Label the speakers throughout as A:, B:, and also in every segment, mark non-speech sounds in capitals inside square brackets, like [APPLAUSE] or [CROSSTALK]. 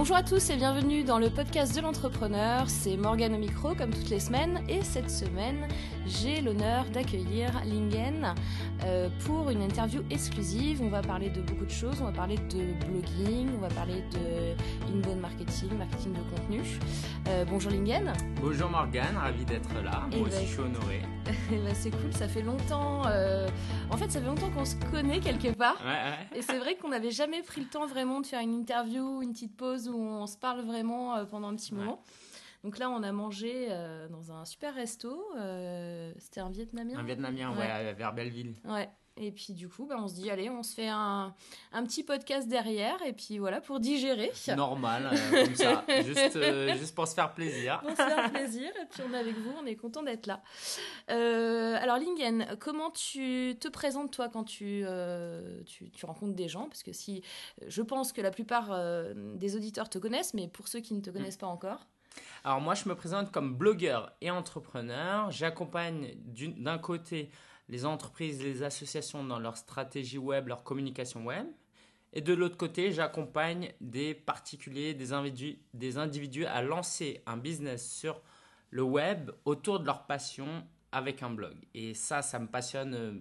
A: Bonjour à tous et bienvenue dans le podcast de l'entrepreneur. C'est Morgane au micro comme toutes les semaines et cette semaine j'ai l'honneur d'accueillir Lingen euh, pour une interview exclusive. On va parler de beaucoup de choses, on va parler de blogging, on va parler de inbound marketing, marketing de contenu. Euh, bonjour Lingen.
B: Bonjour Morgane, ravi d'être là. Moi aussi je suis honoré. [LAUGHS]
A: bah, c'est cool, ça fait longtemps. Euh, en fait, ça fait longtemps qu'on se connaît quelque part.
B: Ouais, ouais.
A: Et c'est vrai qu'on n'avait jamais pris le temps vraiment de faire une interview, une petite pause où on se parle vraiment pendant un petit
B: Ouais.
A: moment. Donc là, on a mangé euh, dans un super resto. euh, C'était un vietnamien.
B: Un Vietnamien,
A: Ouais.
B: ouais, vers Belleville.
A: Ouais. Et puis du coup, bah, on se dit, allez, on se fait un, un petit podcast derrière. Et puis voilà, pour digérer.
B: Normal, euh, comme ça. [LAUGHS] Juste, euh, juste pour se faire plaisir.
A: Pour se faire plaisir. Et puis on est avec vous, on est content d'être là. Euh, alors Lingen, comment tu te présentes toi quand tu, tu, tu rencontres des gens? Parce que si, je pense que la plupart des auditeurs te connaissent, mais pour ceux qui ne te connaissent pas encore.
B: Alors moi, je me présente comme blogueur et entrepreneur. J'accompagne d'un côté les entreprises, les associations dans leur stratégie web, leur communication web. Et de l'autre côté, j'accompagne des particuliers, des individus, des individus à lancer un business sur le web autour de leur passion avec un blog. Et ça, ça me passionne euh,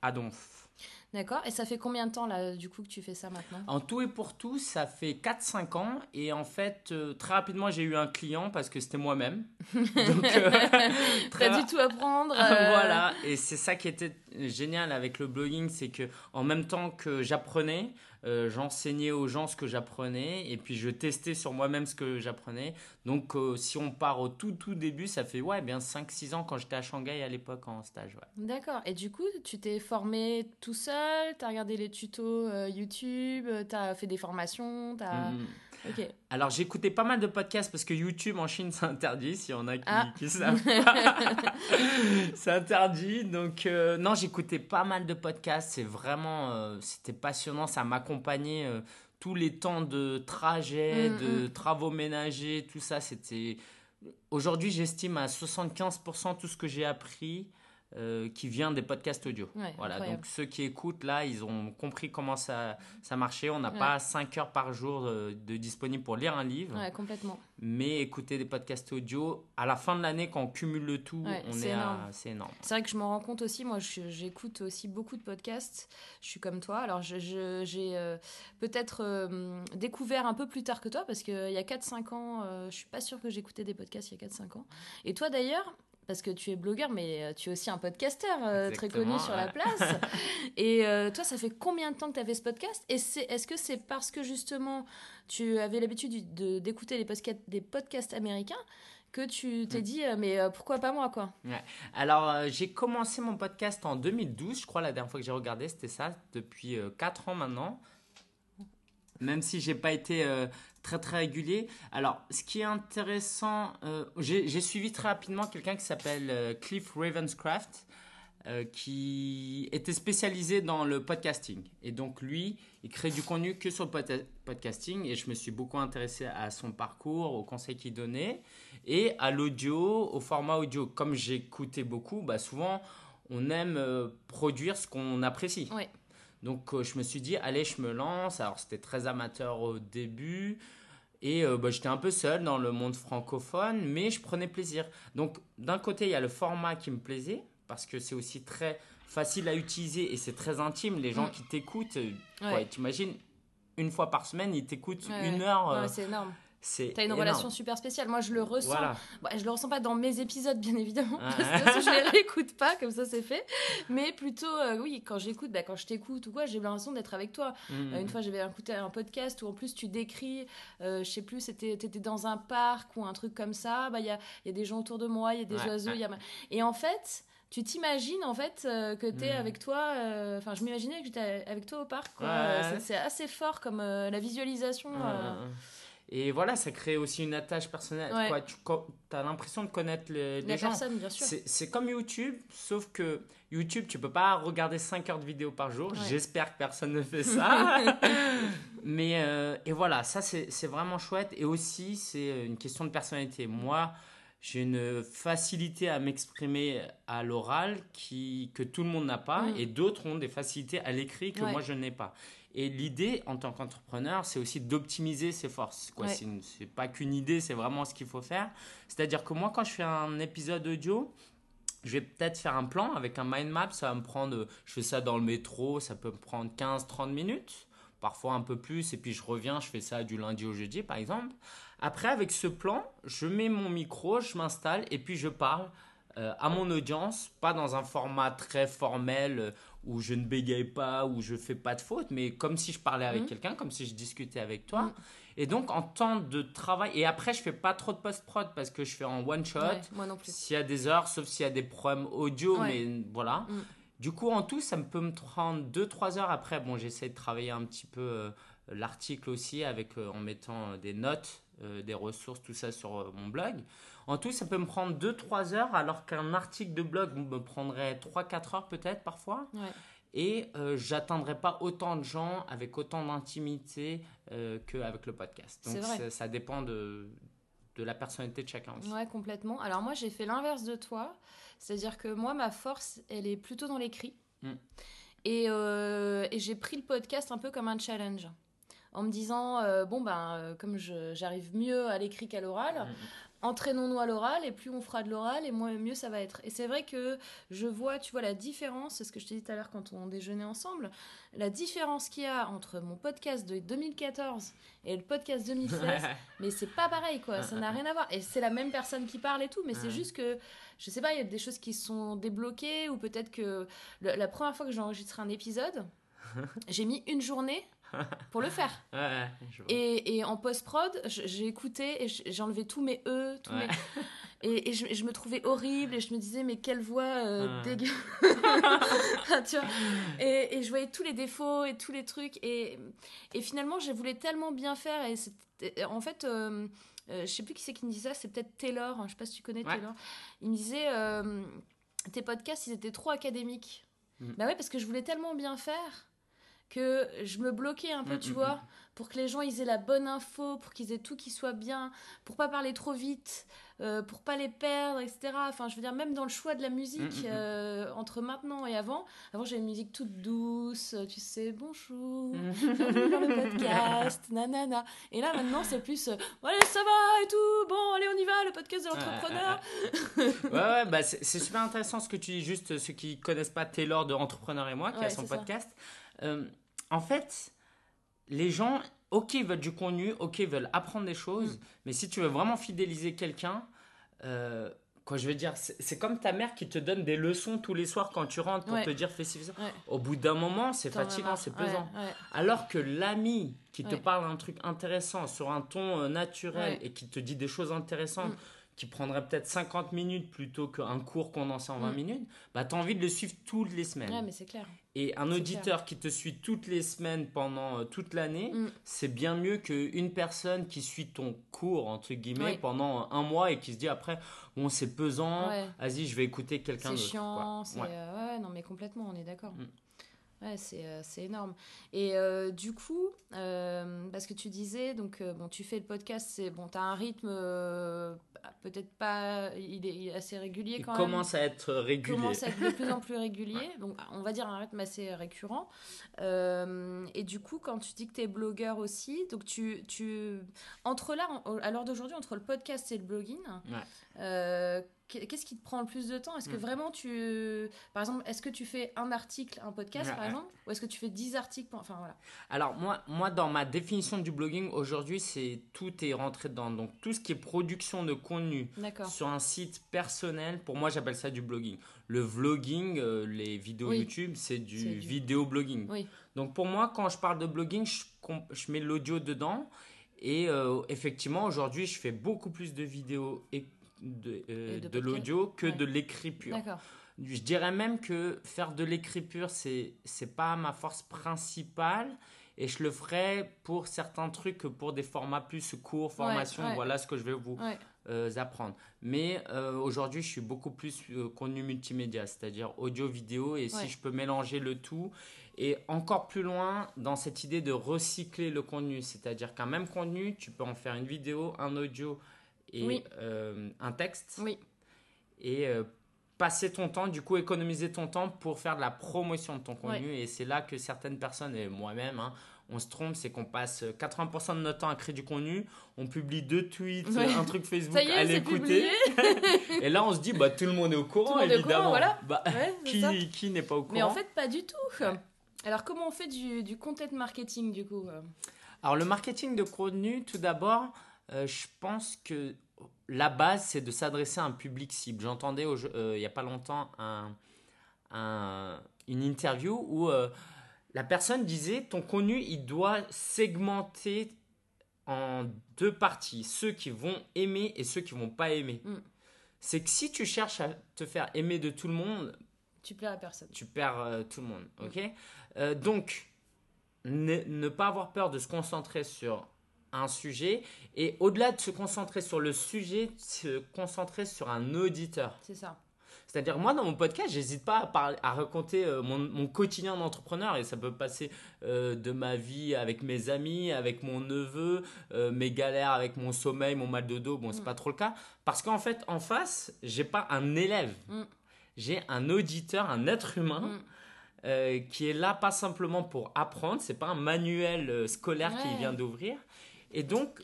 B: à donf.
A: D'accord Et ça fait combien de temps là, du coup, que tu fais ça maintenant?
B: En tout et pour tout, ça fait 4-5 ans. Et en fait, euh, très rapidement, j'ai eu un client parce que c'était moi-même. [LAUGHS] Donc, euh, [LAUGHS] très
A: dû tout apprendre. euh,
B: voilà, et c'est ça qui était génial avec le blogging, c'est que en même temps que j'apprenais, euh, j'enseignais aux gens ce que j'apprenais, et puis je testais sur moi-même ce que j'apprenais. Donc euh, si on part au tout tout début, ça fait ouais bien 5-6 ans quand j'étais à Shanghai à l'époque en stage. Ouais.
A: D'accord. Et du coup, tu t'es formé tout seul? T'as regardé les tutos euh, YouTube? T'as fait des formations? T'as...
B: Mhm. Alors j'écoutais pas mal de podcasts parce que YouTube en Chine [LAUGHS] c'est interdit, s'il y en a qui,
A: Ah.
B: qui savent pas. [LAUGHS] c'est interdit. Donc euh, non, j'écoutais pas mal de podcasts. C'est vraiment, euh, c'était passionnant. Ça m'accompagnait euh, tous les temps de trajet,
A: Mm,
B: de travaux ménagers, tout ça. C'était. Aujourd'hui, j'estime à 75% tout ce que j'ai appris. Euh, qui vient des podcasts audio.
A: Ouais,
B: voilà,
A: incroyable.
B: donc ceux qui écoutent là, ils ont compris comment ça, ça marchait. On n'a
A: Ouais.
B: pas 5 heures par jour de disponible pour lire un livre.
A: Ouais, complètement.
B: Mais écouter des podcasts audio, à la fin de l'année, quand on cumule le tout, on
A: c'est
B: est
A: énorme.
B: à. C'est énorme.
A: C'est vrai que je me rends compte aussi, moi j'écoute aussi beaucoup de podcasts, je suis comme toi, alors j'ai euh, peut-être euh, découvert un peu plus tard que toi, parce qu'il y a 4-5 ans, je suis pas sûre que j'écoutais des podcasts il y a 4-5 ans. Et toi d'ailleurs, parce que tu es blogueur, mais euh, tu es aussi un podcasteur euh, très connu sur la place. [LAUGHS] Et euh, toi, ça fait combien de temps que tu as fait ce podcast? Et c'est- est-ce que c'est parce que justement tu avais l'habitude de- d'écouter les podcasts, des podcasts américains que tu t'es
B: Mm.
A: dit, mais pourquoi pas moi, quoi?
B: Alors, euh, j'ai commencé mon podcast en 2012, je crois, la dernière fois que j'ai regardé, c'était ça, depuis 4 ans maintenant. Même si j'ai pas été euh, très très régulier. Alors, ce qui est intéressant, euh, j'ai suivi très rapidement quelqu'un qui s'appelle euh, Cliff Ravenscraft, qui était spécialisé dans le podcasting. Et donc, lui, il crée du contenu que sur le pod- podcasting. Et je me suis beaucoup intéressé à son parcours, aux conseils qu'il donnait, et à l'audio, au format audio. Comme j'écoutais beaucoup, bah, souvent, on aime produire ce qu'on apprécie. Donc euh, je me suis dit, allez, je me lance. Alors c'était très amateur au début. Et euh, bah, j'étais un peu seul dans le monde francophone, mais je prenais plaisir. Donc d'un côté, il y a le format qui me plaisait, parce que c'est aussi très facile à utiliser et c'est très intime. Les gens
A: Mm.
B: qui t'écoutent, euh,
A: Ouais.
B: ouais, t'imagines, une fois par semaine, ils t'écoutent
A: Ouais,
B: une heure. Euh,
A: c'est énorme.
B: C'est
A: T'as une
B: énorme.
A: relation super spéciale. Moi, je le ressens.
B: Voilà.
A: Bah, je le ressens pas dans mes épisodes, bien évidemment,
B: Ah.
A: parce que je les réécoute pas, comme ça c'est fait. Mais plutôt, euh, oui, quand j'écoute, bah, quand je t'écoute ou quoi, j'ai l'impression d'être avec toi.
B: Mm.
A: Euh, une fois, j'avais écouté un podcast où en plus tu décris, euh, je sais plus, c'était t'étais dans un parc ou un truc comme ça. Bah, il y a, il y a des gens autour de moi, il y a des
B: Ouais,
A: oiseaux,
B: ouais.
A: il y a. Et en fait. Tu t'imagines en fait euh, que t'es
B: Mm.
A: avec toi, euh, enfin je m'imaginais que j'étais avec toi au parc.
B: Ouais,
A: c'est- assez fort comme euh, la visualisation.
B: Et voilà, ça crée aussi une attache personnelle.
A: Ouais.
B: Quoi. Tu as l'impression de connaître les, les
A: la
B: gens.
A: personne, bien sûr.
B: C'est comme YouTube, sauf que YouTube, tu peux pas regarder 5 heures de vidéo par jour.
A: Ouais.
B: J'espère que personne ne fait ça. [LAUGHS] Mais, euh, et voilà, ça c'est vraiment chouette. Et aussi, c'est une question de personnalité. Moi, j'ai une facilité à m'exprimer à l'oral qui que tout le monde n'a pas
A: Mm.
B: et d'autres ont des facilités à l'écrit que
A: Ouais.
B: moi je n'ai pas. Et l'idée en tant qu'entrepreneur, c'est aussi d'optimiser ses forces. Quoi.
A: Ouais.
B: C'est, pas qu'une idée, c'est vraiment ce qu'il faut faire. C'est-à-dire que moi, quand je fais un épisode audio, je vais peut-être faire un plan avec un mind map. Ça va me prendre, je fais ça dans le métro, ça peut me prendre 15-30 minutes, parfois un peu plus. Et puis je reviens, je fais ça du lundi au jeudi, par exemple. Après, avec ce plan, je mets mon micro, je m'installe et puis je parle euh, à mon audience, pas dans un format très formel euh, où je ne bégaye pas, où je fais pas de fautes, mais comme si je parlais avec
A: Mhm.
B: quelqu'un, comme si je discutais avec toi.
A: Mhm.
B: Et donc, en temps de travail, et après, je fais pas trop de post-prod parce que je fais en one shot.
A: Ouais, moi non plus.
B: S'il y a des heures, sauf s'il y a des problèmes audio,
A: Ouais.
B: mais voilà.
A: Mm.
B: Du coup, en tout, ça me peut me prendre 2-3 heures après. Bon, j'essaie de travailler un petit peu euh, l'article aussi avec, euh, en mettant des notes, des ressources, tout ça sur mon blog. En tout, ça peut me prendre 2-3 heures, alors qu'un article de blog me prendrait 3-4 heures peut-être parfois.
A: Ouais.
B: Et euh, j'atteindrai pas autant de gens avec autant d'intimité euh, qu'avec le podcast. Donc
A: vrai.
B: ça, dépend de, de la personnalité de chacun aussi.
A: Ouais, complètement. Alors moi, j'ai fait l'inverse de toi. C'est-à-dire que moi, ma force, elle est plutôt dans l'écrit.
B: Mm.
A: Et, euh, et j'ai pris le podcast un peu comme un challenge. En me disant, euh, bon, ben, euh, comme j'arrive mieux à l'écrit qu'à l'oral,
B: Mm.
A: Entraînons-nous à l'oral, et plus on fera de l'oral, et moins, mieux ça va être. Et c'est vrai que je vois, tu vois, la différence, c'est ce que je t'ai dit tout à l'heure quand on déjeunait ensemble, la différence qu'il y a entre mon podcast de 2014 et le podcast 2016, [LAUGHS] mais c'est pas pareil, quoi, ça n'a rien à voir. Et c'est la même personne qui parle et tout, mais c'est juste que, je sais pas, il y a des choses qui sont débloquées, ou peut-être que le- la première fois que j'ai enregistré un épisode, [LAUGHS] j'ai mis une journée [LAUGHS] pour le faire.
B: Ouais, ouais, je vois.
A: Et, et en post-prod, j'ai écouté et j'ai enlevé tous mes E, tous
B: Ouais.
A: mes... [LAUGHS] Et, et je, me trouvais horrible et je me disais, mais quelle voix euh, dégueu. [LAUGHS] tu vois et, et je voyais tous les défauts et tous les trucs. Et, et finalement, je voulais tellement bien faire. Et en fait, euh, euh, je sais plus qui c'est qui me disait ça, c'est peut-être Taylor. hein, je sais pas si tu connais
B: Ouais.
A: Taylor. Il me disait, euh, tes podcasts, ils étaient trop académiques.
B: Mm.
A: Bah ouais, parce que je voulais tellement bien faire que je me bloquais un peu,
B: Mm,
A: tu
B: mm,
A: vois
B: mm.
A: pour que les gens ils aient la bonne info, pour qu'ils aient tout qui soit bien, pour pas parler trop vite, euh, pour pas les perdre, etc. Enfin, je veux dire, même dans le choix de la musique, euh, entre maintenant et avant, avant j'avais une musique toute douce, euh, tu sais, bonjour, bienvenue dans le podcast, [LAUGHS] nanana. Et là maintenant c'est plus, euh, allez ça va et tout, bon allez on y va, le podcast de l'entrepreneur.
B: Ouais, ouais, bah c'est super intéressant ce que tu dis, juste ceux qui connaissent pas Taylor de Entrepreneur et moi, qui
A: Ouais,
B: a son
A: ça.
B: podcast. Euh, en fait, les gens, ok, ils veulent du contenu, ok, ils veulent apprendre des choses,
A: Mm.
B: mais si tu veux vraiment fidéliser quelqu'un, euh, quoi je veux dire, c'est comme ta mère qui te donne des leçons tous les soirs quand tu rentres pour
A: Ouais.
B: te dire fais ci, fais ça.
A: Ouais.
B: Au bout d'un moment, c'est fatigant, c'est pesant.
A: ouais.
B: Alors que l'ami qui te parle un truc intéressant sur un ton euh, naturel et qui te dit des choses intéressantes
A: Mm.
B: Qui prendrait peut-être 50 minutes plutôt qu'un cours condensé en 20
A: Mm.
B: minutes, bah tu as envie de le suivre toutes les semaines.
A: Ouais, mais c'est clair.
B: Et un
A: c'est
B: auditeur qui te suit toutes les semaines pendant euh, toute l'année,
A: Mm.
B: c'est bien mieux qu'une personne qui suit ton cours, entre guillemets, pendant un mois et qui se dit après, bon, c'est pesant,
A: Ouais.
B: vas-y, je vais écouter quelqu'un
A: C'est
B: d'autre.
A: chiant,
B: quoi.
A: c'est
B: Ouais.
A: euh, ouais, non mais complètement, on est d'accord.
B: Mm.
A: Ouais, c'est euh, c'est énorme. Et euh, du coup, euh, parce que tu disais, donc bon, tu fais le podcast, c'est bon, t'as un rythme euh, peut-être pas, il est, il est assez régulier
B: Il
A: quand même.
B: commence à être régulier.
A: commence à être de plus en plus [LAUGHS] régulier, donc on va dire un rythme assez récurrent. Et du coup, quand tu dis que tu es blogueur aussi, donc tu, tu entre là, en- à l'heure d'aujourd'hui, entre le podcast et le blogging,
B: Ouais.
A: Qu'est- qu'est-ce qui te prend le plus de temps? Est-ce que
B: Mm.
A: vraiment tu, par exemple, est-ce que tu fais un article, un podcast
B: Ouais,
A: par
B: ouais.
A: exemple, ou est-ce que tu fais 10 articles Enfin voilà.
B: Alors moi, moi dans ma définition du blogging aujourd'hui, c'est tout est rentré dedans. Donc tout ce qui est production de contenu sur un site personnel, pour moi j'appelle ça du blogging. Le vlogging, euh, les vidéos
A: Oui.
B: YouTube, c'est du,
A: du-
B: vidéo blogging.
A: Oui.
B: Donc pour moi, quand je parle de blogging, je mets l'audio dedans. Et euh, effectivement, aujourd'hui, je fais beaucoup plus de vidéos et de, euh,
A: de
B: de l'audio que
A: Ouais.
B: de l'écrit pur. Je dirais même que faire de l'écrit pur, c'est c'est pas ma force principale. Et je le ferai pour certains trucs, pour des formats plus courts, formation,
A: ouais.
B: voilà ce que je vais vous euh, apprendre. Mais euh, aujourd'hui, je suis beaucoup plus contenu multimédia, c'est-à-dire audio, vidéo, et si je peux mélanger le tout, et encore plus loin dans cette idée de recycler le contenu, c'est-à-dire qu'un même contenu, tu peux en faire une vidéo, un audio et
A: Oui.
B: euh, un texte.
A: Oui.
B: Et euh, passer ton temps, du coup, économiser ton temps pour faire de la promotion de ton contenu. Et c'est là que certaines personnes, et moi-même, hein, on se trompe, c'est qu'on passe 80% de notre temps à créer du contenu, on publie deux tweets,
A: Ouais.
B: un truc Facebook
A: est, publié. [LAUGHS]
B: et là, on se dit, bah, tout le monde est au courant,
A: Tout au
B: évidemment.
A: courant, voilà.
B: Bah,
A: Ouais,
B: qui qui n'est pas au courant
A: Mais en fait, pas du tout. Alors, comment on fait du, du content marketing du coup euh?
B: Alors le marketing de contenu, tout d'abord, euh, je pense que la base, c'est de s'adresser à un public cible. J'entendais euh, il n'y a pas longtemps un- un- une interview où euh, la personne disait, ton contenu, il doit segmenter en deux parties, ceux qui vont aimer et ceux qui vont pas aimer.
A: Mm.
B: C'est que si tu cherches à te faire aimer de tout le monde,
A: Tu plais à personne.
B: tu perds euh, tout le monde. Ok? Donc, ne, ne pas avoir peur de se concentrer sur un sujet et au-delà de se concentrer sur le sujet, se concentrer sur un auditeur.
A: C'est ça.
B: C'est-à-dire, moi, dans mon podcast, j'hésite pas à, parler, à raconter euh, mon, mon quotidien d'entrepreneur et ça peut passer euh, de ma vie avec mes amis, avec mon neveu, euh, mes galères avec mon sommeil, mon mal de dos. Bon, c'est
A: Mm.
B: pas trop le cas. Parce qu'en fait, en face, j'ai pas un élève.
A: Mm.
B: J'ai un auditeur, un être humain
A: Mm.
B: qui est là pas simplement pour apprendre, c'est pas un manuel scolaire
A: Ouais.
B: qu'il vient d'ouvrir. Et donc,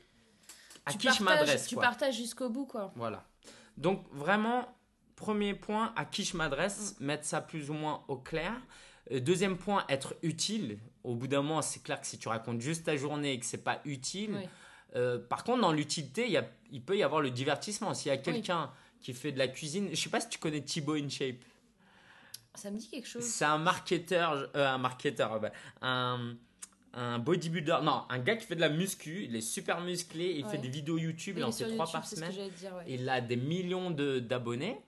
B: à
A: Tu
B: qui je m'adresse
A: Tu partages jusqu'au bout, quoi.
B: Voilà. Donc vraiment, premier point, à qui je m'adresse, mettre ça plus ou moins au clair. Euh, Deuxième point, être utile. Au bout d'un moment, c'est clair que si tu racontes juste ta journée et que c'est pas utile.
A: Oui.
B: euh, par contre, dans l'utilité, il, peut y avoir le divertissement. S'il y a quelqu'un qui fait de la cuisine, je sais pas si tu connais Thibaut InShape.
A: Ça me dit quelque chose.
B: C'est un marketeur, euh, un marketeur, un, un bodybuilder, non, un gars qui fait de la muscu, il est super musclé, il
A: Ouais.
B: fait des vidéos YouTube,
A: Il
B: en fait trois par semaine.
A: dire, ouais.
B: Il a des millions de- d'abonnés.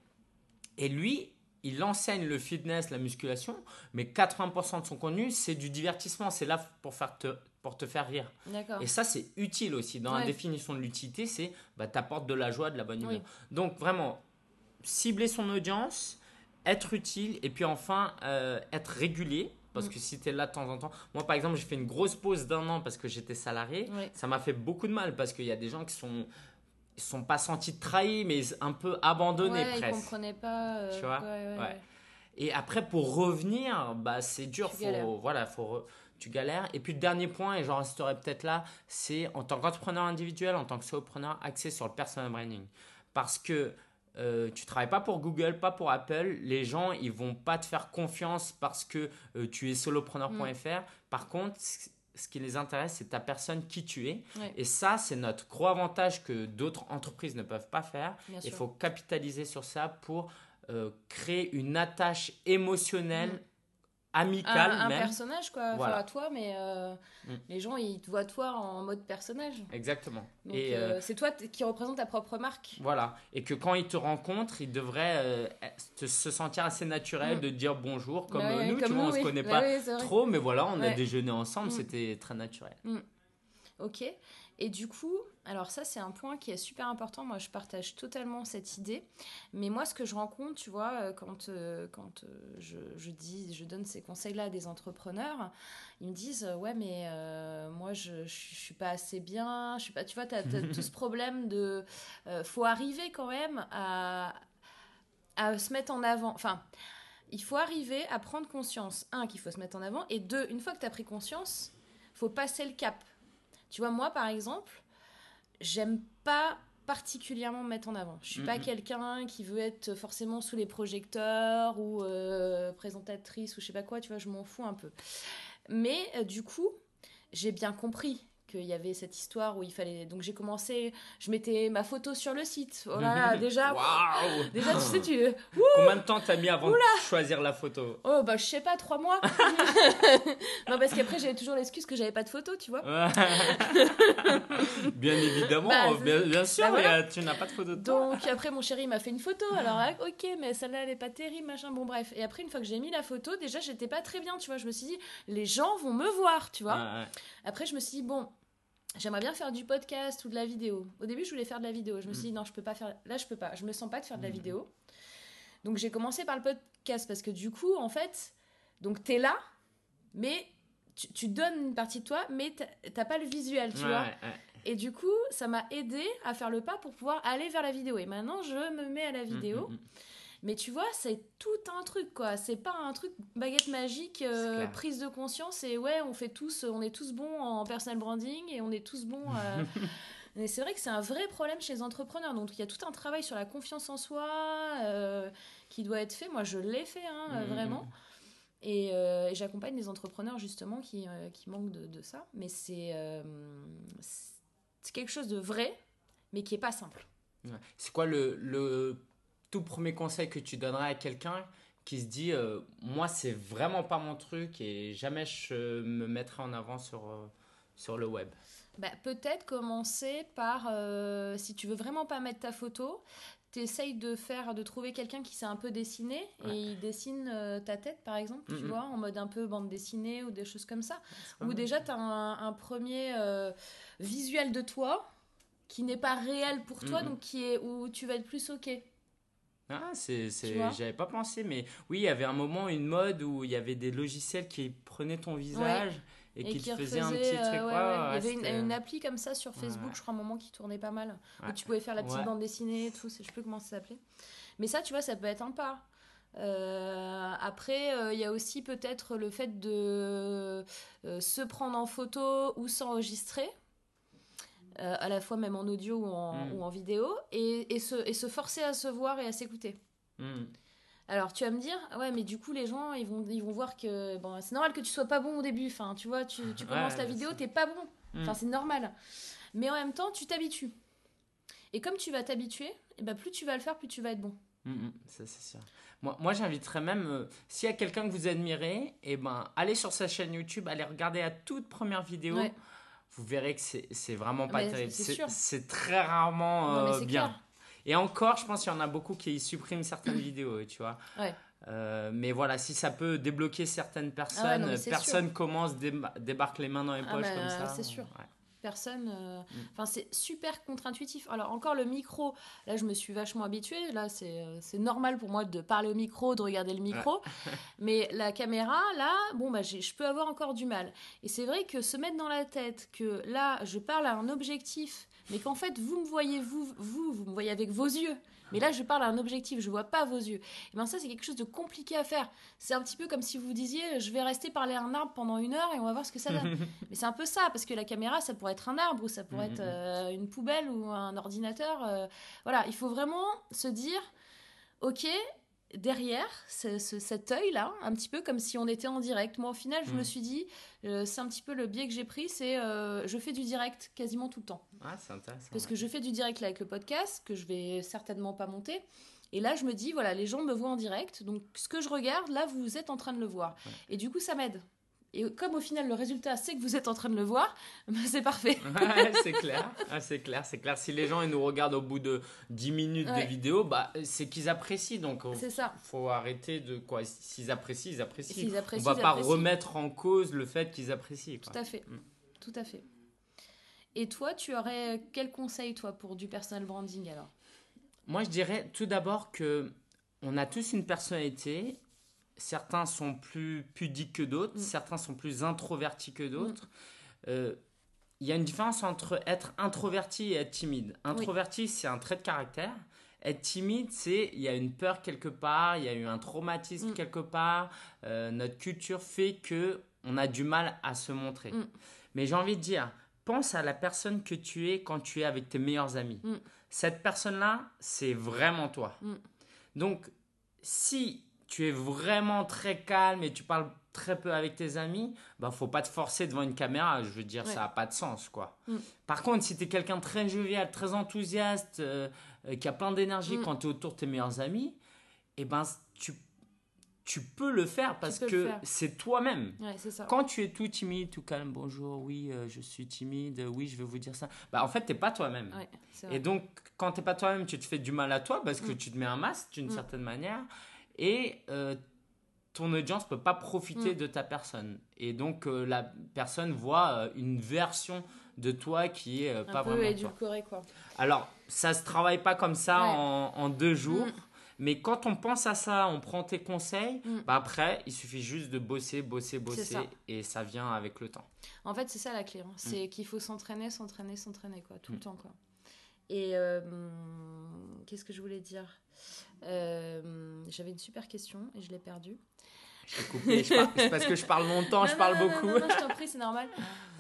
B: Et lui, il enseigne le fitness, la musculation, mais 80% de son contenu, c'est du divertissement. C'est là pour, faire te, pour te faire rire. Et ça, c'est utile aussi. Dans la définition de l'utilité, c'est bah, t'apportes de la joie, de la bonne humeur.
A: Oui.
B: Donc, vraiment, cibler son audience, être utile, et puis enfin, euh, être régulier. Parce
A: Mm.
B: que si tu es là de temps en temps. Moi, par exemple, j'ai fait une grosse pause d'un an parce que j'étais salarié.
A: Ouais.
B: Ça m'a fait beaucoup de mal parce qu'il y a des gens qui sont ils sont pas sentis trahis mais un peu abandonnés
A: ouais, ils
B: presque.
A: comprenaient pas. euh,
B: Tu vois
A: Ouais. ouais.
B: Et après pour revenir, bah c'est dur,
A: Tu
B: faut
A: galères.
B: voilà, faut re- tu galères. Et puis le dernier point et j'en resterai peut-être là, c'est en tant qu'entrepreneur individuel, en tant que solopreneur, axé sur le personal branding. Parce que euh, tu travailles pas pour Google, pas pour Apple, les gens ils vont pas te faire confiance parce que euh, tu es solopreneur.fr. Par contre, ce qui les intéresse, c'est ta personne, qui tu es.
A: Ouais.
B: Et ça, c'est notre gros avantage que d'autres entreprises ne peuvent pas faire. Il faut capitaliser sur ça pour euh, créer une attache émotionnelle, Amicale
A: un, un
B: même.
A: personnage quoi
B: Voilà.
A: enfin, à toi mais euh,
B: Mm.
A: les gens ils te voient toi en mode personnage
B: Exactement.
A: donc
B: et
A: euh,
B: euh,
A: c'est toi qui représente ta propre marque
B: voilà. Et que quand ils te rencontrent, ils devraient euh, te- se sentir assez naturel
A: Mm.
B: de dire bonjour, comme
A: ouais,
B: nous,
A: comme
B: tu vois, on
A: nous,
B: se
A: oui.
B: connaît
A: Bah
B: pas trop, mais voilà, on a déjeuné ensemble,
A: Mm.
B: c'était très naturel.
A: Ok. Et du coup, alors ça c'est un point qui est super important. Moi, je partage totalement cette idée. Mais moi, ce que je rencontre, tu vois, euh, quand euh, quand euh, je, je dis, je donne ces conseils-là à des entrepreneurs, ils me disent ouais, mais euh, moi je, je suis pas assez bien. Je suis pas. Tu vois, t'as as tout ce [LAUGHS] problème de. faut arriver quand même à à se mettre en avant. Enfin. Il faut arriver à prendre conscience, un, qu'il faut se mettre en avant, et deux, une fois que tu as pris conscience, faut passer le cap. Tu vois, moi, par exemple, j'aime pas particulièrement me mettre en avant. Je suis pas quelqu'un qui veut être forcément sous les projecteurs ou euh, présentatrice ou je sais pas quoi, tu vois, je m'en fous un peu. Mais euh, du coup, j'ai bien compris qu'il y avait cette histoire où il fallait... Donc j'ai commencé, je mettais ma photo sur le site. Oh là là, [LAUGHS] déjà...
B: Waouh [LAUGHS]
A: Déjà, tu sais, tu... [LAUGHS]
B: Combien de temps t'as mis avant de choisir la photo
A: Oh, bah, je sais pas, trois mois. non, parce qu'après, j'avais toujours l'excuse que j'avais pas de photo, tu vois.
B: Bien évidemment,
A: Bah,
B: bien, bien sûr,
A: Bah, voilà.
B: euh, tu n'as pas de photo de toi.
A: Donc après mon chéri m'a fait une photo. Alors ah, ok, mais celle-là elle est pas terrible, machin. Bon bref. Et après une fois que j'ai mis la photo, déjà j'étais pas très bien, tu vois. Je me suis dit les gens vont me voir, tu vois.
B: Ouais.
A: Après je me suis dit bon, j'aimerais bien faire du podcast ou de la vidéo. Au début je voulais faire de la vidéo. Je me suis dit non je peux pas faire. Là je peux pas. Je me sens pas de faire de la
B: Mhm.
A: vidéo. Donc j'ai commencé par le podcast parce que du coup en fait, donc t'es là, mais tu, tu donnes une partie de toi, mais t'as- pas le visuel, tu
B: Ouais,
A: vois.
B: ouais, ouais.
A: Et du coup, ça m'a aidé à faire le pas pour pouvoir aller vers la vidéo. Et maintenant, je me mets à la
B: Mm,
A: vidéo.
B: mm, mm.
A: Mais tu vois, c'est tout un truc, quoi. C'est pas un truc baguette magique, euh, prise de conscience. Et ouais, on fait tous, on est tous bons en personal branding et on est tous bons. euh, [LAUGHS] Mais c'est vrai que c'est un vrai problème chez les entrepreneurs. Donc il y a tout un travail sur la confiance en soi euh, qui doit être fait. Moi, je l'ai fait, hein, euh,
B: Mm, mm,
A: vraiment.
B: mm.
A: Et, euh, et j'accompagne des entrepreneurs justement qui, euh, qui manquent de, de ça. Mais c'est euh, quelque chose de vrai, mais qui est pas simple.
B: Ouais. C'est quoi le, le tout premier conseil que tu donnerais à quelqu'un qui se dit euh, moi c'est vraiment pas mon truc et jamais je me mettrai en avant sur, euh, sur le web?
A: Bah, Peut-être commencer par, euh, si tu veux vraiment pas mettre ta photo, t'essayes de faire, de trouver quelqu'un qui sait un peu dessiner
B: Ouais.
A: et il dessine euh, ta tête par exemple, tu vois, en mode un peu bande dessinée ou des choses comme ça. Ou déjà tu as un, un premier euh, visuel de toi qui n'est pas réel pour toi, donc qui est où tu vas être plus ok.
B: Ah, c'est, c'est- j'avais pas pensé, mais oui, il y avait un moment, une mode où il y avait des logiciels qui prenaient ton visage et, qui te faisaient un petit truc.
A: euh, ouais,
B: Ouais,
A: ouais.
B: ouais,
A: Il y avait une, appli comme ça sur Facebook, je crois, un moment qui tournait pas mal. Où tu pouvais faire la petite bande dessinée et tout, je sais plus comment ça s'appelait. Mais ça, tu vois, ça peut être un pas. Euh, après, euh, il y a aussi peut-être le fait de euh, se prendre en photo ou s'enregistrer, euh, à la fois même en audio ou en,
B: Mm.
A: ou en vidéo, et, et se, et se forcer à se voir et à s'écouter.
B: Hmm.
A: Alors tu vas me dire, ouais, mais du coup les gens ils vont, ils vont voir que bon, c'est normal que tu sois pas bon au début. Enfin, tu vois, tu, tu
B: Ouais,
A: commences ta
B: je
A: vidéo, t'es pas bon. Enfin,
B: Mm.
A: c'est normal. Mais en même temps, tu t'habitues. Et comme tu vas t'habituer, et ben plus tu vas le faire, plus tu vas être bon.
B: Mm, mm, ça c'est sûr. Moi, moi j'inviterais même, euh, s'il y a quelqu'un que vous admirez, et ben, allez sur sa chaîne YouTube, allez regarder la toute première vidéo.
A: Ouais.
B: Vous verrez que c'est vraiment pas
A: Mais
B: terrible.
A: c'est sûr.
B: très rarement
A: Non,
B: euh, bien.
A: clair.
B: Et encore, je pense qu'il y en a beaucoup qui suppriment certaines [COUGHS] vidéos, tu vois.
A: Ouais.
B: Euh, mais voilà, si ça peut débloquer certaines personnes,
A: Ah non, mais c'est
B: personne commence, déba- débarque les mains dans les
A: Ah
B: poches
A: bah,
B: comme ça.
A: c'est sûr.
B: Ouais.
A: Personne. euh,
B: Mm.
A: Enfin, c'est super contre-intuitif. Alors, encore le micro, là, je me suis vachement habituée. Là, c'est euh, normal pour moi de parler au micro, de regarder le micro. [LAUGHS] Mais la caméra, là, bon, bah, je peux avoir encore du mal. Et c'est vrai que se mettre dans la tête que là, je parle à un objectif, mais qu'en fait, vous me voyez, vous, vous, vous me voyez avec vos yeux. Mais là, je parle à un objectif, je vois pas vos yeux. Et ben ça, c'est quelque chose de compliqué à faire. C'est un petit peu comme si vous disiez, je vais rester parler à un arbre pendant une heure et on va voir ce que ça donne. [LAUGHS] Mais c'est un peu ça, parce que la caméra, ça pourrait être un arbre ou ça pourrait
B: Mhm.
A: être euh, une poubelle ou un ordinateur. euh, voilà, il faut vraiment se dire, ok, derrière ce- ce- cet œil-là, un petit peu comme si on était en direct. Moi, au final, je me
B: Mhm.
A: suis dit, euh, c'est un petit peu le biais que j'ai pris, c'est euh, je fais du direct quasiment tout le temps.
B: Ah, c'est intéressant.
A: Parce que je fais du direct là avec le podcast, que je vais certainement pas monter. Et là, je me dis, voilà, les gens me voient en direct. Donc, ce que je regarde, là, vous êtes en train de le voir.
B: Ouais.
A: Et du coup, ça m'aide. Et comme au final, le résultat, c'est que vous êtes en train de le voir, [LAUGHS] bah, c'est parfait. [LAUGHS]
B: Ouais, c'est clair. Ah, c'est clair, c'est clair. Si les gens ils nous regardent au bout de 10 minutes
A: Ouais.
B: de vidéo, bah, c'est qu'ils apprécient. Donc, il
A: C'est ça.
B: faut arrêter de quoi. S'ils apprécient, ils apprécient.
A: S'ils apprécient,
B: On va pas
A: apprécient.
B: remettre en cause le fait qu'ils apprécient. quoi.
A: Tout à fait.
B: Mm.
A: Tout à fait. Et toi, tu aurais quel conseil, toi, pour du personal branding alors?
B: Moi, je dirais tout d'abord que on a tous une personnalité. Certains sont plus pudiques que d'autres,
A: Mm.
B: certains sont plus introvertis que d'autres. Euh, Il y a une différence entre être introverti et être timide. Introverti, c'est un trait de caractère. Être timide, c'est il y a une peur quelque part, il y a eu un traumatisme
A: Mm.
B: quelque part. Euh, notre culture fait que on a du mal à se montrer.
A: Mm.
B: Mais j'ai envie de dire, pense à la personne que tu es quand tu es avec tes meilleurs amis.
A: Mm.
B: Cette personne-là, c'est vraiment toi.
A: Mm.
B: Donc, si tu es vraiment très calme et tu parles très peu avec tes amis, bah faut pas te forcer devant une caméra. Je veux dire,
A: Ouais.
B: ça a pas de sens, quoi.
A: Mm.
B: Par contre, si tu es quelqu'un très jovial, très enthousiaste, euh, euh, qui a plein d'énergie
A: Mm.
B: quand tu es autour de tes meilleurs amis, eh ben tu tu peux le faire parce que c'est toi-même.
A: Ouais.
B: Quand tu es tout timide, tout calme, bonjour, oui, euh, je suis timide, oui, je vais vous dire ça. Bah, en fait, t'es pas toi-même.
A: Ouais,
B: Et donc, quand t'es pas toi-même, tu te fais du mal à toi parce que
A: Mm.
B: tu te mets un masque d'une certaine manière. Et euh, ton audience peut pas profiter
A: Mm.
B: de ta personne. Et donc, euh, la personne voit euh, une version de toi qui est euh, pas
A: un peu
B: vraiment toi.
A: édulcoré, quoi.
B: Alors, ça se travaille pas comme ça
A: Ouais.
B: en, en deux jours.
A: Mm.
B: Mais quand on pense à ça, on prend tes conseils,
A: Mm.
B: bah après, il suffit juste de bosser, bosser, bosser,
A: ça.
B: et ça vient avec le temps.
A: En fait, c'est ça la clé. hein. C'est qu'il faut s'entraîner, s'entraîner, s'entraîner, quoi, tout le temps, quoi. Et euh, qu'est-ce que je voulais dire? Euh, J'avais une super question et je l'ai perdue.
B: Je coupé, je parle- parce que je parle longtemps, je
A: Non,
B: parle
A: non, non,
B: beaucoup.
A: Non, non, je t'en prie, [LAUGHS] c'est normal.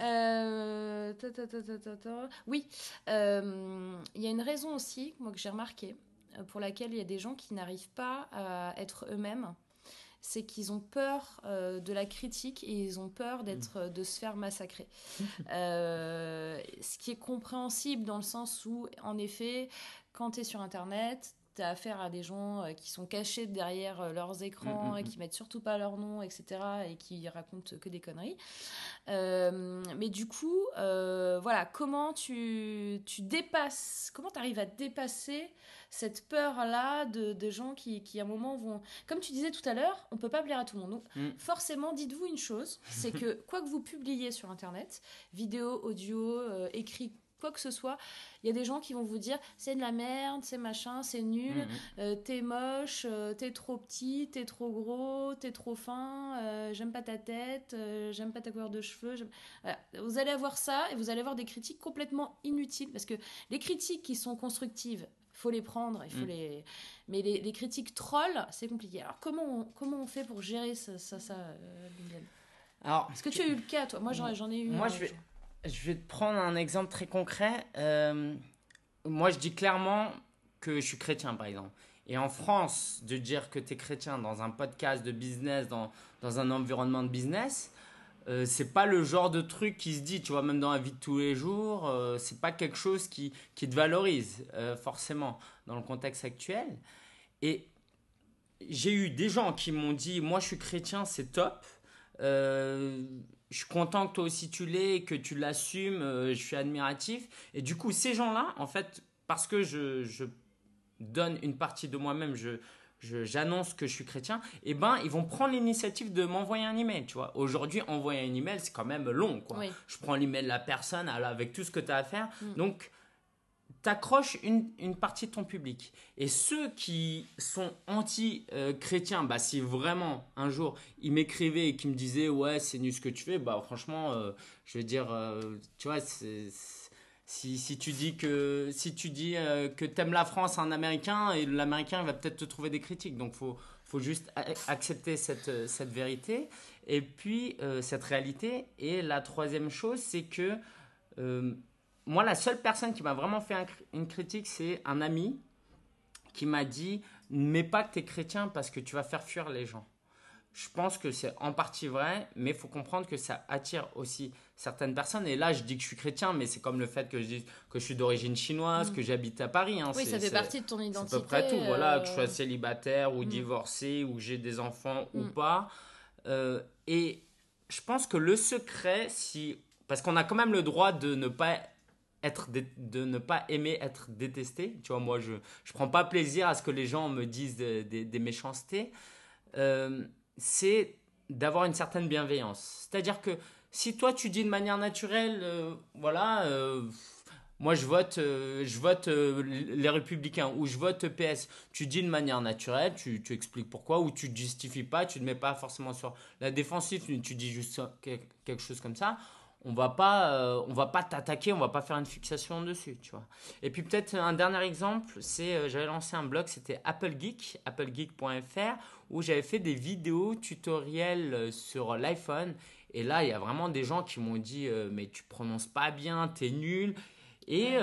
A: Euh, ta, ta, ta, ta, ta, ta. Oui, euh, il y a une raison aussi, moi, que j'ai remarqué, pour laquelle il y a des gens qui n'arrivent pas à être eux-mêmes. C'est qu'ils ont peur euh, de la critique et ils ont peur d'être, euh, de se faire massacrer. [LAUGHS] Euh, ce qui est compréhensible dans le sens où, en effet, quand tu es sur Internet, tu as affaire à des gens euh, qui sont cachés derrière euh, leurs écrans
B: Mm, mm,
A: et qui mettent surtout pas leur nom, etc. et qui racontent que des conneries. Euh, mais du coup, euh, voilà, comment tu, tu dépasses, comment tu arrives à dépasser cette peur-là de, de gens qui, qui, à un moment, vont. Comme tu disais tout à l'heure, on peut pas plaire à tout le monde. Donc,
B: Mm.
A: forcément, dites-vous une chose c'est que [LAUGHS] quoi que vous publiez sur Internet, vidéo, audio, euh, écrit, quoi que ce soit, il y a des gens qui vont vous dire c'est de la merde, c'est machin, c'est nul,
B: Mhm.
A: euh, t'es moche, euh, t'es trop petit, t'es trop gros, t'es trop fin, euh, j'aime pas ta tête, j'aime pas ta couleur de cheveux. Voilà. Vous allez avoir ça et vous allez avoir des critiques complètement inutiles parce que les critiques qui sont constructives, faut les prendre, il faut
B: Mm.
A: les. Mais les, les critiques trolls, c'est compliqué. Alors comment on, comment on fait pour gérer ça, ça, ça Liliane
B: Alors,
A: Est-ce que tu as eu le cas, toi? Moi, j'en ai eu.
B: Moi,
A: un
B: je vais-
A: jour.
B: Je vais te prendre un exemple très concret. Euh, moi, je dis clairement que je suis chrétien, par exemple. Et en France, de dire que tu es chrétien dans un podcast de business, dans, dans un environnement de business, euh, c'est pas le genre de truc qui se dit, tu vois, même dans la vie de tous les jours, euh, c'est pas quelque chose qui, qui te valorise, euh, forcément, dans le contexte actuel. Et j'ai eu des gens qui m'ont dit, moi je suis chrétien, c'est top. Euh, je suis content que toi aussi tu l'aies, que tu l'assumes, euh, je suis admiratif. Et du coup, ces gens-là, en fait, parce que je, je donne une partie de moi-même, je, j'annonce que je suis chrétien, et ben ils vont prendre l'initiative de m'envoyer un email, tu vois. Aujourd'hui, envoyer un email, c'est quand même long, quoi.
A: Oui.
B: Je prends l'email de la personne avec tout ce que tu as à faire.
A: Mm.
B: Donc, t'accroches une, partie de ton public. Et ceux qui sont anti-chrétiens, bah, si vraiment un jour ils m'écrivaient et qu'ils me disaient ouais c'est nul ce que tu fais, bah franchement, euh, je veux dire, euh, tu vois, si, si tu dis que si tu dis euh, que t'aimes la France un Américain et l'Américain va peut-être te trouver des critiques, donc faut faut juste accepter cette, euh, cette vérité et puis euh, cette réalité. Et la troisième chose, c'est que euh, moi, la seule personne qui m'a vraiment fait un une critique, c'est un ami qui m'a dit Ne mets pas que tu es chrétien parce que tu vas faire fuir les gens. Je pense que c'est en partie vrai, mais il faut comprendre que ça attire aussi certaines personnes. Et là, je dis que je suis chrétien, mais c'est comme le fait que je dis que je suis d'origine chinoise,
A: Mm.
B: que j'habite à Paris. hein.
A: Oui,
B: C'est-
A: ça fait
B: c'est-
A: partie de ton
B: c'est
A: identité.
B: à peu près tout. Voilà, que je
A: euh,
B: sois célibataire ou
A: mm.
B: divorcé ou j'ai des enfants ou
A: Mm.
B: pas. Euh, et je pense que le secret, si parce qu'on a quand même le droit de ne pas être de ne pas aimer être détesté. Tu vois, moi, je je prends pas plaisir à ce que les gens me disent des, méchancetés. Euh, c'est d'avoir une certaine bienveillance. C'est-à-dire que si toi tu dis de manière naturelle, euh, voilà, euh, moi je vote, je vote les Républicains ou je vote PS, tu dis de manière naturelle, tu, tu expliques pourquoi ou tu ne justifies pas, tu ne mets pas forcément sur la défensive, tu- dis juste quelque chose comme ça. On va pas, euh, on va pas t'attaquer, on va pas faire une fixation dessus, tu vois. Et puis peut-être un dernier exemple, c'est euh, j'avais lancé un blog, c'était Apple Geek, applegeek.fr, où j'avais fait des vidéos tutoriels euh, sur l'iPhone. Et là, il y a vraiment des gens qui m'ont dit euh, mais tu prononces pas bien, t'es nul. Et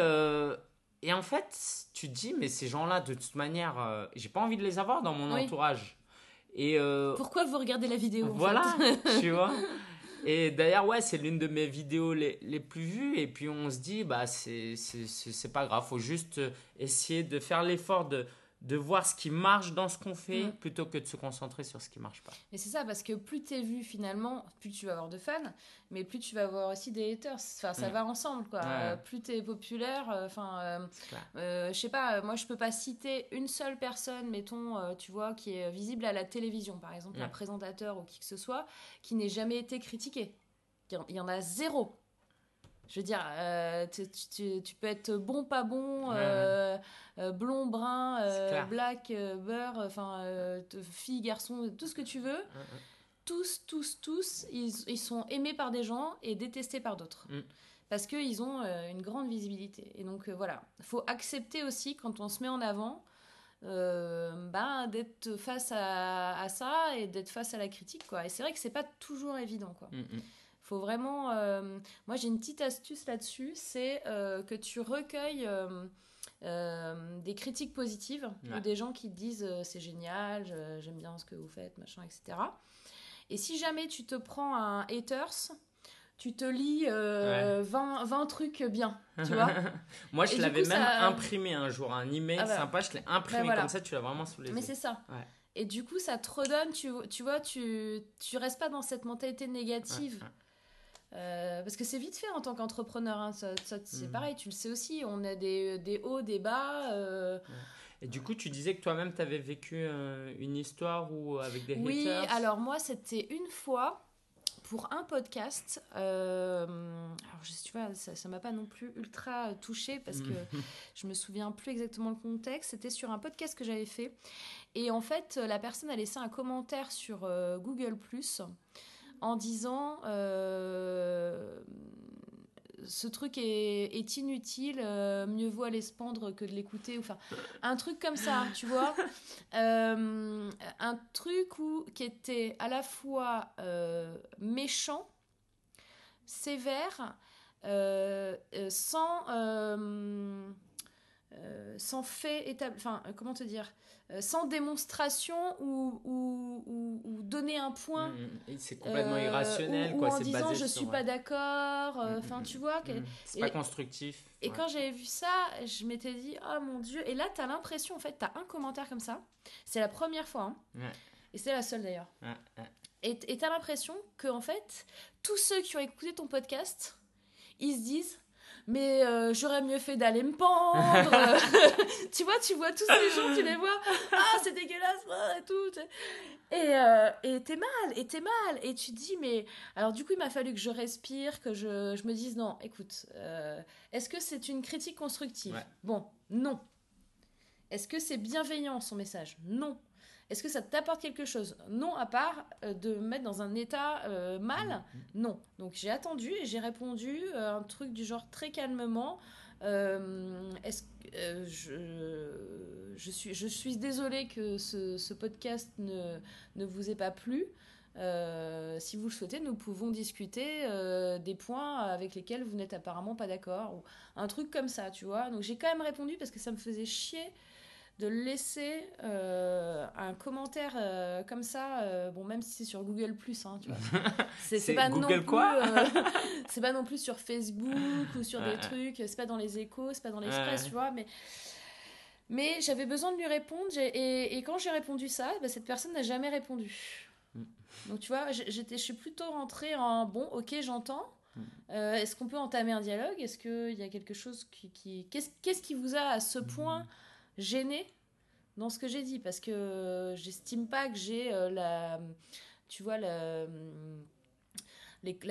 B: et en fait, tu te dis mais ces gens-là, de toute manière, j'ai pas envie de les avoir dans mon
A: Oui.
B: entourage. Et
A: Pourquoi vous regardez la vidéo en
B: voilà,
A: fait?
B: tu vois. [LAUGHS] Et d'ailleurs, ouais, c'est l'une de mes vidéos les, plus vues. Et puis on se dit, bah, c'est pas grave. Faut juste essayer de faire l'effort de, de voir ce qui marche dans ce qu'on fait
A: Mm.
B: plutôt que de se concentrer sur ce qui marche pas.
A: Mais c'est ça, parce que plus t'es vu finalement, plus tu vas avoir de fans, mais plus tu vas avoir aussi des haters. Enfin, ça
B: Mm.
A: va ensemble, quoi.
B: Ouais.
A: Euh, plus t'es populaire, euh, enfin, euh, euh, je sais pas, moi je peux pas citer une seule personne, mettons, euh, tu vois, qui est visible à la télévision, par exemple, un
B: Ouais.
A: présentateur ou qui que ce soit, qui n'ait jamais été critiqué. Il y en a zéro. Je veux dire, euh, tu, tu- tu peux être bon, pas bon, euh, euh, blond, brun, black, beurre, enfin, fille, garçon, tout ce que tu veux. Tous, tous, tous, ils, ils sont aimés par des gens et détestés par d'autres.
B: Mm.
A: Parce qu'ils ont une grande visibilité. Et donc voilà, il faut accepter aussi quand on se met en avant ben, d'être face à, à ça et d'être face à la critique. Quoi. Et c'est vrai que c'est pas toujours évident. Quoi
B: Mm, mm.
A: Faut vraiment. euh, moi, j'ai une petite astuce là-dessus c'est euh, que tu recueilles euh, des critiques positives
B: Ouais.
A: ou des gens qui te disent c'est génial, j'aime bien ce que vous faites, machin, etc. Et si jamais tu te prends un haters, tu te lis euh, 20, 20 trucs bien, tu vois. [LAUGHS]
B: Moi, je l'avais même
A: ça-
B: imprimé un jour, un email
A: Ah bah.
B: sympa, je l'ai imprimé
A: Bah voilà.
B: comme ça, tu l'as vraiment sous les
A: Mais
B: yeux.
A: c'est ça.
B: Ouais.
A: Et du coup, ça te redonne, tu, tu vois, tu, tu restes pas dans cette mentalité négative.
B: Ouais, ouais.
A: Euh, parce que c'est vite fait en tant qu'entrepreneur, hein, ça, ça, c'est
B: Mhm.
A: pareil, tu le sais aussi, on a des, des hauts, des bas. euh,
B: Et du coup, tu disais que toi-même, tu avais vécu euh, une histoire ou avec des
A: Oui,
B: haters
A: alors moi, c'était une fois pour un podcast. alors, je, tu vois, ça ça m'a pas non plus ultra touchée parce que [LAUGHS] je me souviens plus exactement le contexte. C'était sur un podcast que j'avais fait. Et en fait, la personne a laissé un commentaire sur Google en disant euh, ce truc est, est inutile, euh, mieux vaut aller se pendre que de l'écouter. Enfin, un truc comme ça, tu vois. [LAUGHS] Euh, un truc où, qui était à la fois méchant, sévère, sans, euh, sans fait établi. Enfin, euh, comment te dire Euh, Sans démonstration ou, ou, ou- ou donner un point.
B: Mm, mm. C'est complètement irrationnel,
A: ou,
B: quoi.
A: en disant
B: basé
A: je
B: sur,
A: suis
B: ouais.
A: pas d'accord.
B: Mm,
A: Enfin,
B: mm,
A: tu vois.
B: C'est pas constructif.
A: et
B: ouais.
A: quand j'avais vu ça, je m'étais dit, oh mon dieu. Et là, t'as l'impression, en fait, t'as un commentaire comme ça. C'est la première fois. hein.
B: Ouais.
A: Et c'est la seule d'ailleurs. Et t'as l'impression que, en fait, tous ceux qui ont écouté ton podcast, ils se disent, mais euh, j'aurais mieux fait d'aller me [LAUGHS] pendre. [LAUGHS] tu vois, tu vois tous ces gens, tu les vois. Ah, c'est dégueulasse, ah, et tout. Et euh, t'es mal, et t'es mal. Et tu te dis, mais. Alors, du coup, il m'a fallu que je respire, que je, je me dise, non, écoute, euh, est-ce que c'est une critique constructive?
B: Ouais.
A: Bon, non. Est-ce que c'est bienveillant son message? Non. Est-ce que ça t'apporte quelque chose? Non, à part euh, de me mettre dans un état euh, mal? Non. Donc j'ai attendu et j'ai répondu euh, un truc du genre très calmement. euh, est-ce que je, je suis je suis désolée que ce, ce podcast ne, ne vous ait pas plu. Euh, si vous le souhaitez, nous pouvons discuter euh, des points avec lesquels vous n'êtes apparemment pas d'accord ou un truc comme ça, tu vois. Donc j'ai quand même répondu parce que ça me faisait chier de laisser euh, un commentaire euh, comme ça, euh, bon même si c'est sur Google Plus, hein, tu vois. [LAUGHS] C'est pas non
B: Google
A: plus,
B: quoi [LAUGHS]
A: c'est pas non plus sur Facebook ou sur des trucs, c'est pas dans les Échos, c'est pas dans l'Express, tu vois. Mais mais j'avais besoin de lui répondre et, et quand j'ai répondu ça, bah, cette personne n'a jamais répondu.
B: Mm.
A: Donc tu vois, j'étais, je suis plutôt rentrée en bon, ok, j'entends.
B: Mm.
A: Euh, Est-ce qu'on peut entamer un dialogue? Est-ce qu'il y a quelque chose qui. qui... Qu'est-ce qu'est-ce qui vous a à ce
B: Mm.
A: point gêné dans ce que j'ai dit Parce que j'estime pas que j'ai euh, la. Tu vois, la.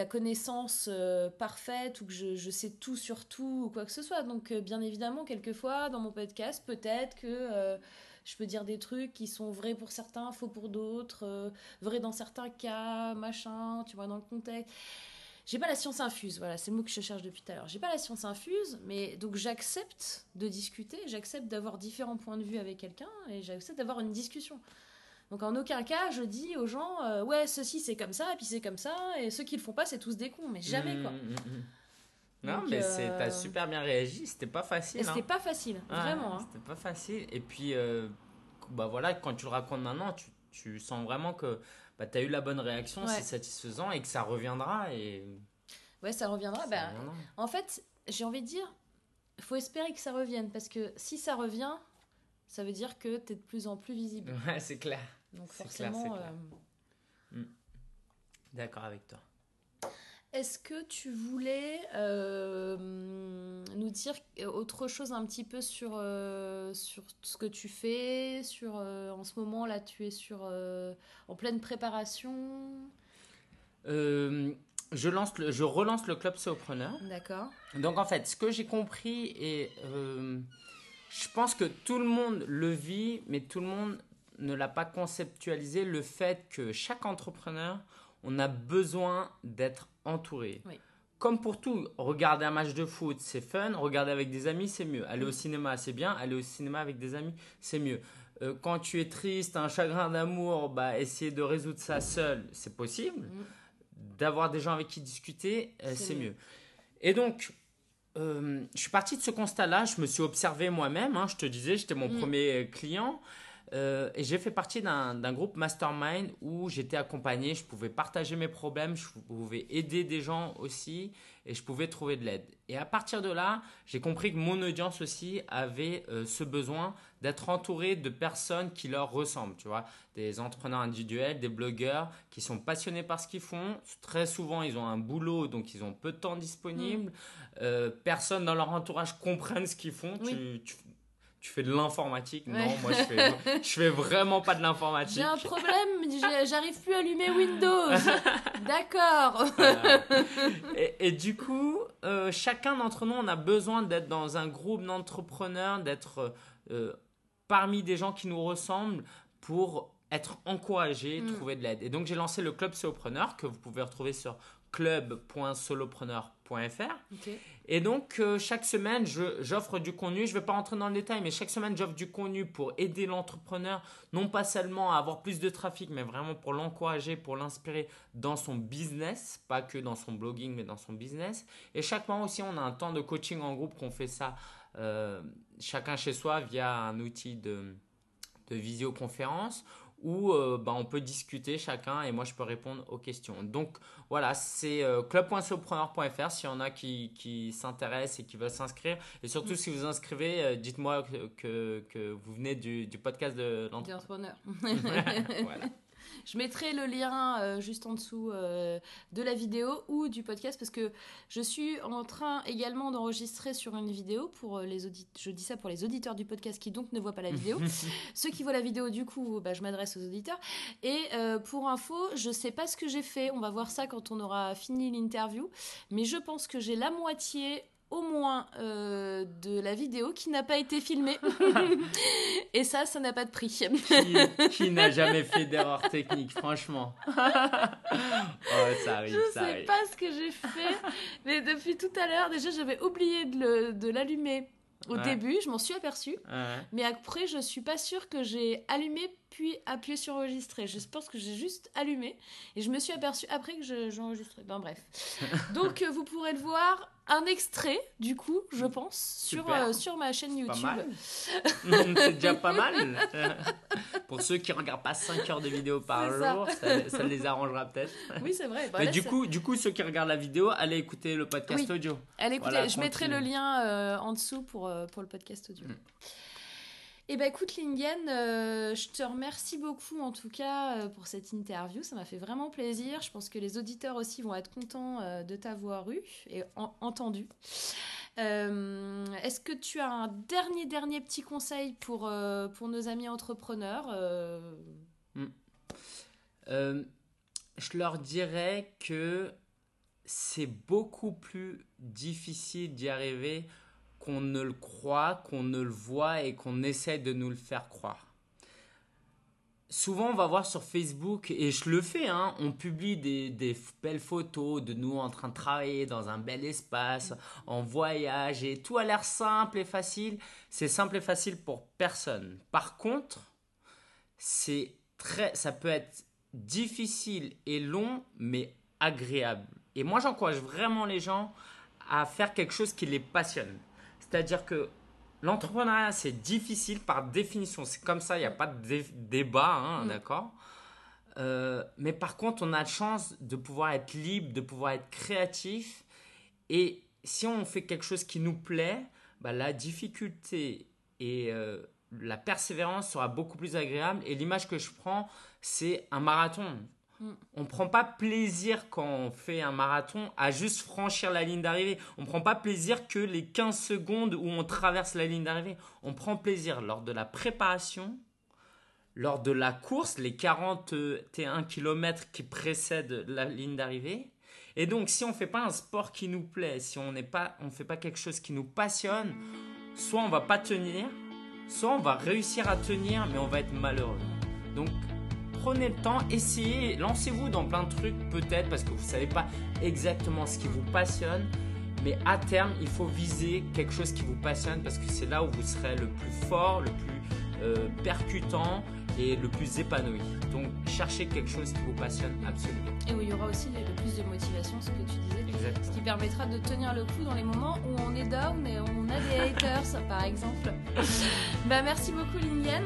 A: connaissance euh, parfaite ou que je, sais tout sur tout ou quoi que ce soit. Donc, euh, bien évidemment, quelquefois, dans mon podcast, peut-être que je peux dire des trucs qui sont vrais pour certains, faux pour d'autres, vrais dans certains cas, machin, tu vois, dans le contexte. J'ai pas la science infuse, voilà, c'est le mot que je cherche depuis tout à l'heure. J'ai pas la science infuse, mais donc j'accepte de discuter, j'accepte d'avoir différents points de vue avec quelqu'un et j'accepte d'avoir une discussion. Donc en aucun cas je dis aux gens euh, ouais ceci c'est comme ça et puis c'est comme ça et ceux qui le font pas c'est tous des cons mais jamais quoi.
B: Mm, mm, mm. Non,
A: Donc,
B: mais
A: euh,
B: t'as super bien réagi, c'était pas facile.
A: C'était
B: hein.
A: pas facile, vraiment. hein.
B: C'était pas facile. Et puis, euh, bah voilà, quand tu le racontes maintenant, tu, tu sens vraiment que bah, tu as eu la bonne réaction,
A: Ouais.
B: c'est satisfaisant et que ça reviendra. Et
A: Ouais ça reviendra.
B: ça
A: bah,
B: reviendra.
A: En fait j'ai envie de dire faut espérer que ça revienne parce que si ça revient ça veut dire que t'es de plus en plus visible.
B: Ouais, c'est clair.
A: Donc forcément. euh,
B: D'accord avec toi.
A: Est-ce que tu voulais euh, nous dire autre chose un petit peu sur, euh, sur ce que tu fais sur, euh, En ce moment, là, tu es sur, en pleine préparation?
B: Je, lance le, je relance le club Sopreneur.
A: D'accord.
B: Donc en fait, ce que j'ai compris et je pense que tout le monde le vit, mais tout le monde ne l'a pas conceptualisé, le fait que chaque entrepreneur, on a besoin d'être entouré.
A: Oui.
B: Comme pour tout, regarder un match de foot, c'est fun, regarder avec des amis, c'est mieux. Aller au cinéma, c'est bien, aller au cinéma avec des amis, c'est mieux. Euh, quand tu es triste, un chagrin d'amour, bah, essayer de résoudre ça seul, c'est possible.
A: Mm.
B: D'avoir des gens avec qui discuter, euh,
A: C'est mieux.
B: Et donc, euh, je suis parti de ce constat-là, je me suis observé moi-même, hein, je te disais, j'étais mon
A: Mm.
B: premier client. Euh, et j'ai fait partie d'un groupe mastermind où j'étais accompagné, je pouvais partager mes problèmes, je pouvais aider des gens aussi et je pouvais trouver de l'aide. Et à partir de là, j'ai compris que mon audience aussi avait euh, ce besoin d'être entouré de personnes qui leur ressemblent, tu vois, des entrepreneurs individuels, des blogueurs qui sont passionnés par ce qu'ils font. Très souvent, ils ont un boulot, donc ils ont peu de temps disponible. Euh, personne dans leur entourage comprennent ce qu'ils font.
A: Oui.
B: Tu, tu, tu fais de l'informatique Non, moi je fais, je fais vraiment pas de l'informatique.
A: J'ai un problème, j'arrive plus à allumer Windows. [LAUGHS] D'accord.
B: Voilà. et, et du coup, euh, chacun d'entre nous, on a besoin d'être dans un groupe d'entrepreneurs, d'être euh, parmi des gens qui nous ressemblent pour être encouragés,
A: Mm.
B: trouver de l'aide. Et donc, j'ai lancé le Club Solopreneur que vous pouvez retrouver sur club.solopreneur.fr. Et donc, euh, chaque semaine, j'offre du contenu. Je ne vais pas rentrer dans le détail, mais chaque semaine, j'offre du contenu pour aider l'entrepreneur, non pas seulement à avoir plus de trafic, mais vraiment pour l'encourager, pour l'inspirer dans son business, pas que dans son blogging, mais dans son business. Et chaque mois aussi, on a un temps de coaching en groupe qu'on fait ça euh, chacun chez soi via un outil de, de visioconférence où euh, bah, on peut discuter chacun et moi je peux répondre aux questions. Donc voilà, c'est euh, club.sopreneur.fr s'il y en a qui, qui s'intéressent et qui veulent s'inscrire. Et surtout si vous inscrivez, euh, dites-moi que, que, que vous venez du, du podcast de l'entrepreneur. [LAUGHS] voilà.
A: Je mettrai le lien euh, juste en dessous euh, de la vidéo ou du podcast parce que je suis en train également d'enregistrer sur une vidéo pour euh, les auditeurs. Je dis ça pour les auditeurs du podcast qui donc ne voient pas la vidéo. [LAUGHS] Ceux qui voient la vidéo, du coup, bah, je m'adresse aux auditeurs. Et euh, pour info, je sais pas ce que j'ai fait. On va voir ça quand on aura fini l'interview. Mais je pense que j'ai la moitié au moins euh, de la vidéo qui n'a pas été filmée. [LAUGHS] Et ça, ça n'a pas de prix.
B: qui qui n'a jamais fait d'erreur technique, franchement [LAUGHS] Oh, ça arrive,
A: Je
B: ça
A: sais
B: arrive.
A: pas ce que j'ai fait, mais depuis tout à l'heure, déjà j'avais oublié de l'allumer au
B: Ouais.
A: début, je m'en suis aperçue,
B: Ouais.
A: mais après je suis pas sûre que j'ai allumé puis appuyé sur enregistrer. Je pense que j'ai juste allumé et je me suis aperçue après que je- j'ai enregistré. Ben bref. [LAUGHS] Donc euh, vous pourrez le voir un extrait du coup, je pense, sur, euh, sur ma chaîne YouTube. [LAUGHS] [LAUGHS]
B: C'est déjà pas mal. [LAUGHS] Pour ceux qui regardent pas 5 heures de vidéo par
A: ça.
B: jour, ça, ça les arrangera peut-être.
A: Oui, c'est vrai. Bah,
B: Mais
A: là,
B: du coup, du coup, ceux qui regardent la vidéo, allez écouter le podcast
A: Oui.
B: audio.
A: Allez, écoutez,
B: Voilà,
A: je mettrai le lien euh, en dessous pour, euh, pour le podcast audio.
B: Mm.
A: Et ben écoute Lingen, euh, je te remercie beaucoup en tout cas euh, pour cette interview, ça m'a fait vraiment plaisir. Je pense que les auditeurs aussi vont être contents euh, de t'avoir eu et en- entendu. Est-ce que tu as un dernier dernier petit conseil pour, pour nos amis entrepreneurs Euh,
B: je leur dirais que c'est beaucoup plus difficile d'y arriver qu'on ne le croit, qu'on ne le voit et qu'on essaie de nous le faire croire. Souvent, on va voir sur Facebook, et je le fais, hein, on publie des, des belles photos de nous en train de travailler dans un bel espace, en voyage, et tout a l'air simple et facile. C'est simple et facile pour personne. Par contre, c'est très, ça peut être difficile et long, mais agréable. Et moi, j'encourage vraiment les gens à faire quelque chose qui les passionne. C'est-à-dire que l'entrepreneuriat, c'est difficile par définition. C'est comme ça, il n'y a pas de dé- débat, hein,
A: Mm.
B: d'accord? Euh, Mais par contre, on a la chance de pouvoir être libre, de pouvoir être créatif. Et si on fait quelque chose qui nous plaît, bah, la difficulté et euh, la persévérance sera beaucoup plus agréable. Et l'image que je prends, c'est un marathon. On ne prend pas plaisir quand on fait un marathon à juste franchir la ligne d'arrivée. On ne prend pas plaisir que les 15 secondes où on traverse la ligne d'arrivée. On prend plaisir lors de la préparation, lors de la course, les 41 km qui précèdent la ligne d'arrivée, Et donc, si on fait pas un sport qui nous plaît, si on n'est pas, on fait pas quelque chose qui nous passionne, soit on va pas tenir, soit on va réussir à tenir, mais on va être malheureux. Donc, prenez le temps, essayez, lancez-vous dans plein de trucs peut-être parce que vous savez pas exactement ce qui vous passionne. Mais à terme, il faut viser quelque chose qui vous passionne parce que c'est là où vous serez le plus fort, le plus euh, percutant et le plus épanoui. Donc cherchez quelque chose qui vous passionne absolument.
A: Et où il y aura aussi le plus de motivation, ce que tu disais.
B: Exactement.
A: Ce qui permettra de tenir le coup dans les moments où on est down et où on a des haters, par exemple. [LAUGHS] bah, merci beaucoup, Lingen.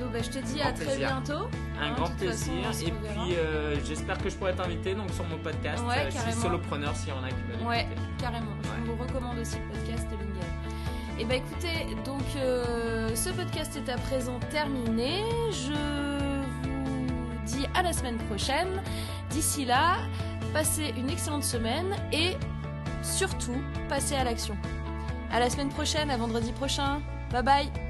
A: Donc, bah, je te dis à très
B: plaisir.
A: bientôt.
B: Un
A: Hein,
B: grand
A: façon,
B: plaisir. et puis euh, j'espère que je pourrai t'inviter donc sur mon podcast.
A: Ouais,
B: Euh, je suis
A: carrément.
B: solopreneur s'il y en a qui veulent
A: Ouais, carrément. Je vous recommande aussi le podcast de. Et bah écoutez, donc euh, ce podcast est à présent terminé. Je vous dis à la semaine prochaine. D'ici là, passez une excellente semaine et surtout, passez à l'action. À la semaine prochaine, à vendredi prochain. Bye bye